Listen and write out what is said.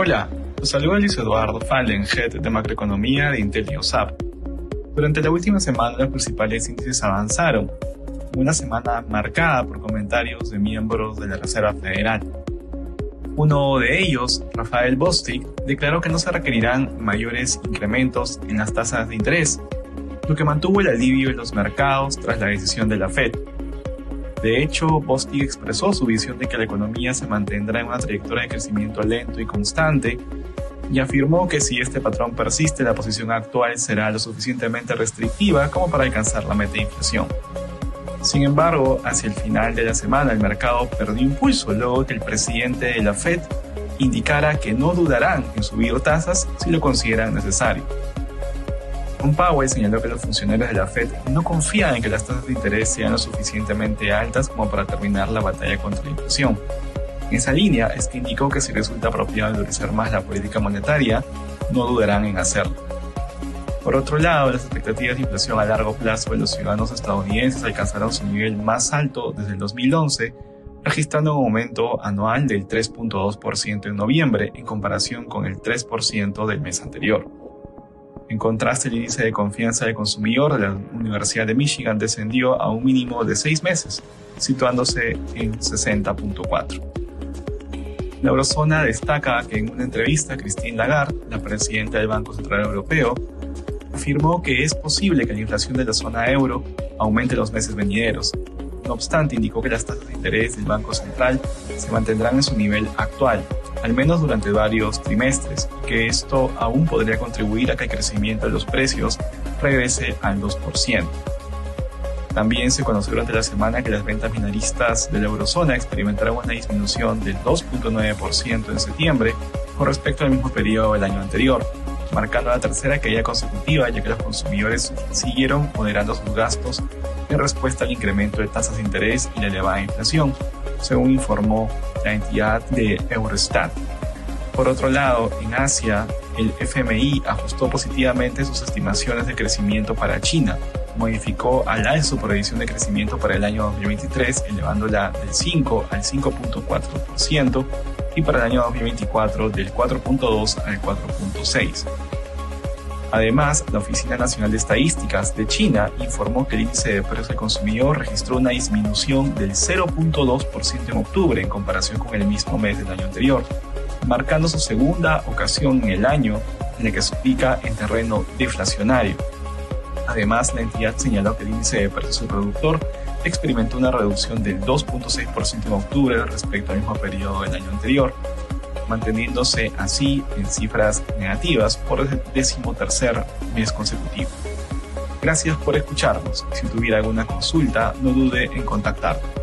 Los saluda Luis Eduardo Fallen, Head de Macroeconomía de Intel USAP. Durante la última semana los principales índices avanzaron, una semana marcada por comentarios de miembros de la Reserva Federal. Uno de ellos, Rafael Bostic, declaró que no se requerirán mayores incrementos en las tasas de interés, lo que mantuvo el alivio en los mercados tras la decisión de la Fed. De hecho, Bostic expresó su visión de que la economía se mantendrá en una trayectoria de crecimiento lento y constante y afirmó que si este patrón persiste, la posición actual será lo suficientemente restrictiva como para alcanzar la meta de inflación. Sin embargo, hacia el final de la semana el mercado perdió impulso luego que el presidente de la Fed indicara que no dudarán en subir tasas si lo consideran necesario. Powell señaló que los funcionarios de la Fed no confían en que las tasas de interés sean lo suficientemente altas como para terminar la batalla contra la inflación en esa línea es que indicó que si resulta apropiado endurecer más la política monetaria, no dudarán en hacerlo. Por otro lado, las expectativas de inflación a largo plazo de los ciudadanos estadounidenses alcanzaron su nivel más alto desde el 2011, registrando un aumento anual del 3.2% en noviembre en comparación con el 3% del mes anterior. En contraste, el índice de confianza del consumidor de la Universidad de Michigan descendió a un mínimo de seis meses, situándose en 60.4. La eurozona destaca que en una entrevista Christine Lagarde, la presidenta del Banco Central Europeo, afirmó que es posible que la inflación de la zona euro aumente en los meses venideros. No obstante, indicó que las tasas de interés del Banco Central se mantendrán en su nivel actual, al menos durante varios trimestres, que esto aún podría contribuir a que el crecimiento de los precios regrese al 2%. También se conoció durante la semana que las ventas minoristas de la eurozona experimentaron una disminución del 2.9% en septiembre con respecto al mismo periodo del año anterior, marcando la tercera caída consecutiva ya que los consumidores siguieron moderando sus gastos en respuesta al incremento de tasas de interés y la elevada inflación, según informó la entidad de Eurostat. Por otro lado, en Asia, el FMI ajustó positivamente sus estimaciones de crecimiento para China, modificó al alza su previsión de crecimiento para el año 2023, elevándola del 5 al 5.4% y para el año 2024 del 4.2 al 4.6. Además, la Oficina Nacional de Estadísticas de China informó que el índice de precios del consumidor registró una disminución del 0.2% en octubre en comparación con el mismo mes del año anterior, marcando su segunda ocasión en el año en el que se ubica en terreno deflacionario. Además, la entidad señaló que el índice de precios del productor experimentó una reducción del 2.6% en octubre respecto al mismo periodo del año anterior, manteniéndose así en cifras negativas por el decimotercer mes consecutivo. Gracias por escucharnos. Si tuviera alguna consulta, no dude en contactarnos.